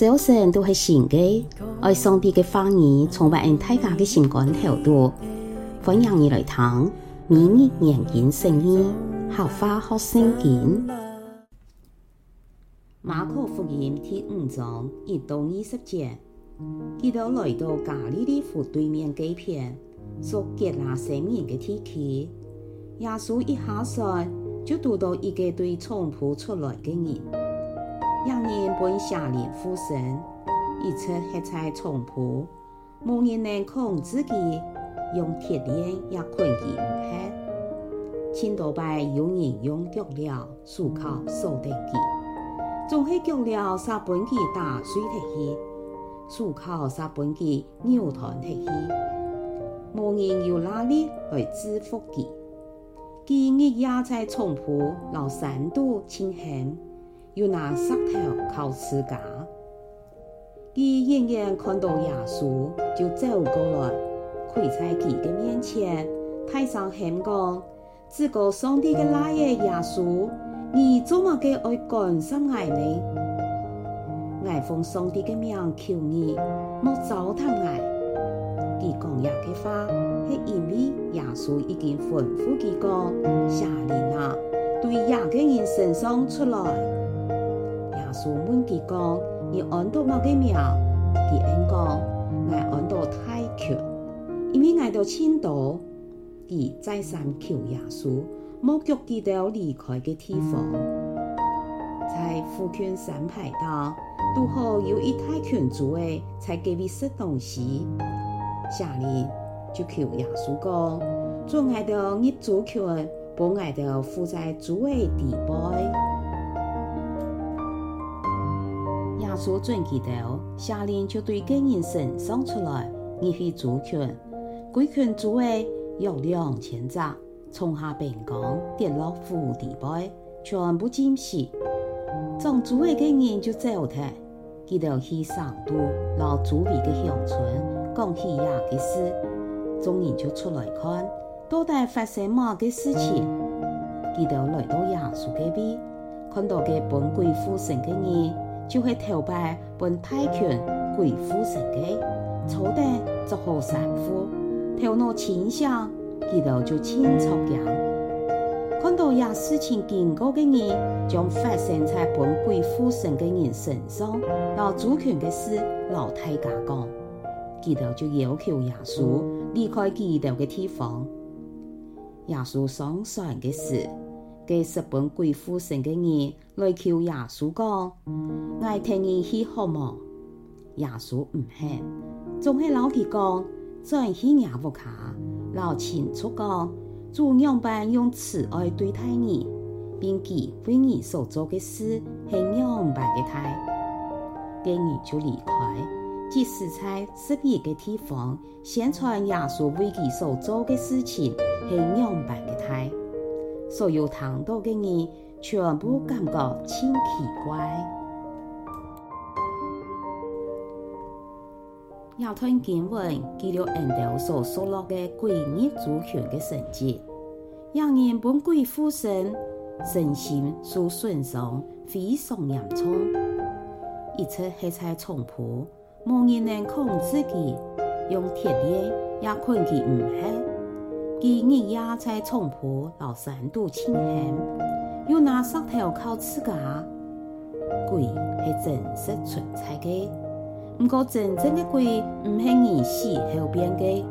早晨都是新的，爱上帝的话语充满大家的心肝头度。欢迎你来听，每日研经圣经，好话好圣经。马可福音第五章一到二十节，基督来到加利利湖对面这片，属革拉撒人的地区。耶稣一下山，就遇到一个对从仆出来的人。两人本下令附身，一切黑菜从仆，无人能控制佢，用铁链也困佢唔下。千多摆有人用脚镣、束铐锁定佢，总系脚镣杀本佢打水铁去，束铐杀本佢扭断铁去，无人有能力来制服佢。佢日夜在从仆老三度清闲。又拿石头敲自家，佢远远看到耶稣，就走过来，跪在佢的面前，大声喊讲：这个上帝的那耶耶稣，你做么个爱干涉我呢？我奉上帝的名求你，莫糟蹋我。佢讲呀嘅话，是因为耶稣已经吩咐佢讲：下令啊，对亚个人身上出来。耶稣问佢讲：你按到么个名？佢应讲：我按到太强，因为我到青岛，佢再三求耶稣，莫叫佢到离开嘅地方。在福劝三排道，拄好有一大群主诶，才给你食东西。下令就求耶稣讲：做我到你主权，把我到伏在主诶地位。所准记到，下令就对个人身上出来，你去主权，归权主位有两千只，从下平岗跌落湖底背，全部浸死。从主位个人就走脱，记到去上都老周围的乡村讲起亚的事，众人就出来看，到底发生么个事情？记到来到耶稣隔壁，看到个本鬼附身的人。就会投拜本大权鬼附身嘅，坐定做好三副，头脑清醒，记得就清楚讲。看到呀事情经过的人，将发生在本鬼附身嘅人身上，让主权的事，老太家讲，记得就要求耶稣离开记得的地方。耶稣上山的事。给十本鬼附身的人来求耶稣讲：“我听你去好么？”耶稣唔肯，总系老佢讲：“转去也不卡，老清楚讲，主样般用慈爱对待你，并记为你所做的事系样般的态。”跟你就离开，即使在十二个地方宣传耶稣为佢所做的事情系样般的态。所有听到的人全部感觉真奇怪。亚吞经文记录印度所说落的鬼孽主权的神迹，让人本鬼附身，身心受损伤非常严重，一切黑菜从仆，无人能控制佢，用铁链也困佢唔下。佢日夜在从仆老三度清闲，又拿石头敲自家。鬼系真实存在嘅，不过真正的鬼唔系你死后变嘅，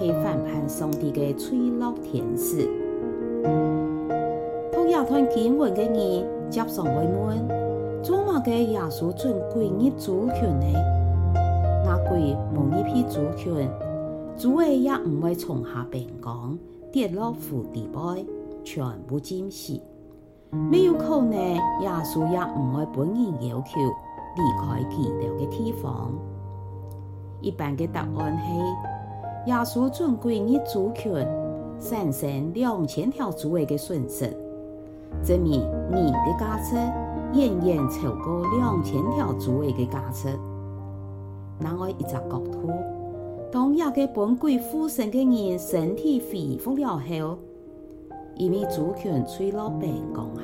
系反叛上帝嘅脆弱天使。读亚吞经文嘅人接上会问：做么嘅耶稣准鬼孽主权呢？那鬼冇一批主权。主位也唔会从下平岗跌落湖底背，全部浸死。没有可能，耶稣也唔会本人要求离开基督嘅地方。一般嘅答案系，耶稣准鬼孽主权，产生两千条主位嘅损失，证明你嘅价值远远超过两千条主位嘅价值。那我一只角度。当一个本鬼附身的人身体恢复了后，因为主权坠落平岗下，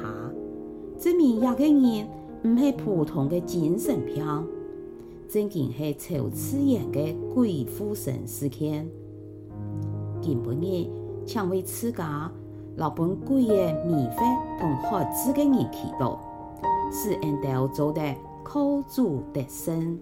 证明一个人唔系普通的精神病，正经系超自然的鬼附身事件。今晡日，请为自家老本鬼的迷惑同害自己人祈祷，使恩都做得靠主得胜。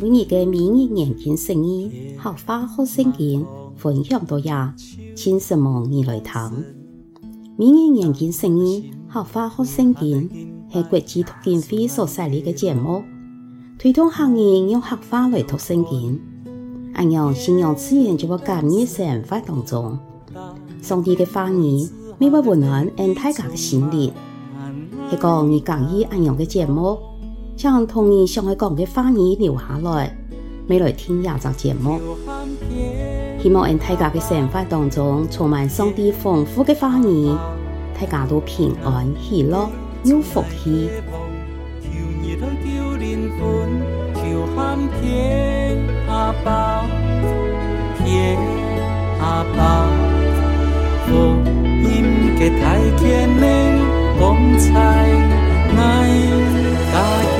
今晡日嘅每日研经释义，客话学圣经，分享到呀，请什么你来听？每日研经释义，客话学圣经，系国际读经会所设立嘅节目，推动行业用合法来读圣经。按样信仰自然就会感染生活当中，上帝嘅话语，每晚温暖俺大家嘅心灵。系讲你讲义按样嘅节目。将同你想要讲嘅话语留下来，未来听下集节目。希望喺大家嘅生活当中充满上帝丰富嘅话语，大家都平安喜乐有福气。天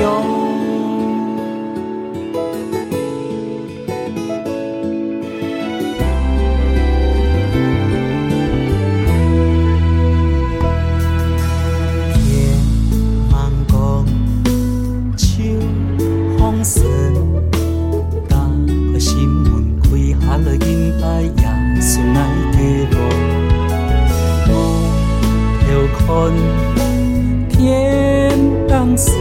天当时，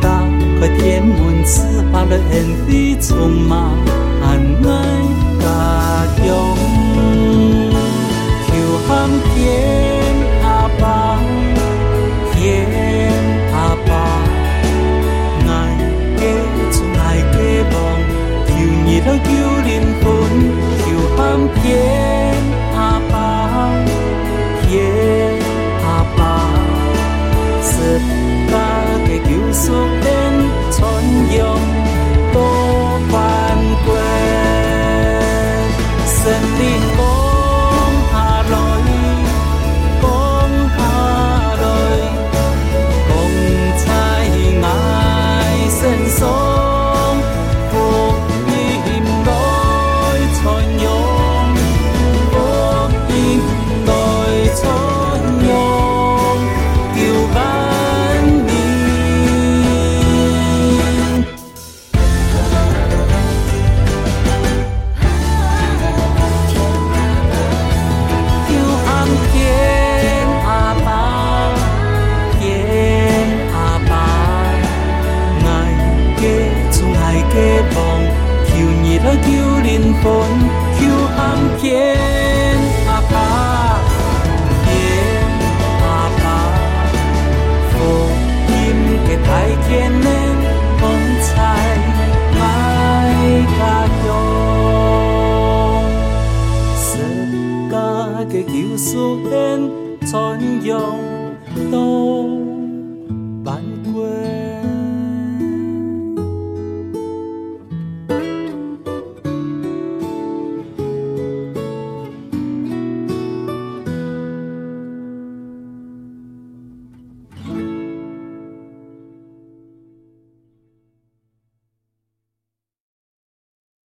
打开天门，赐下了恩典，充满。for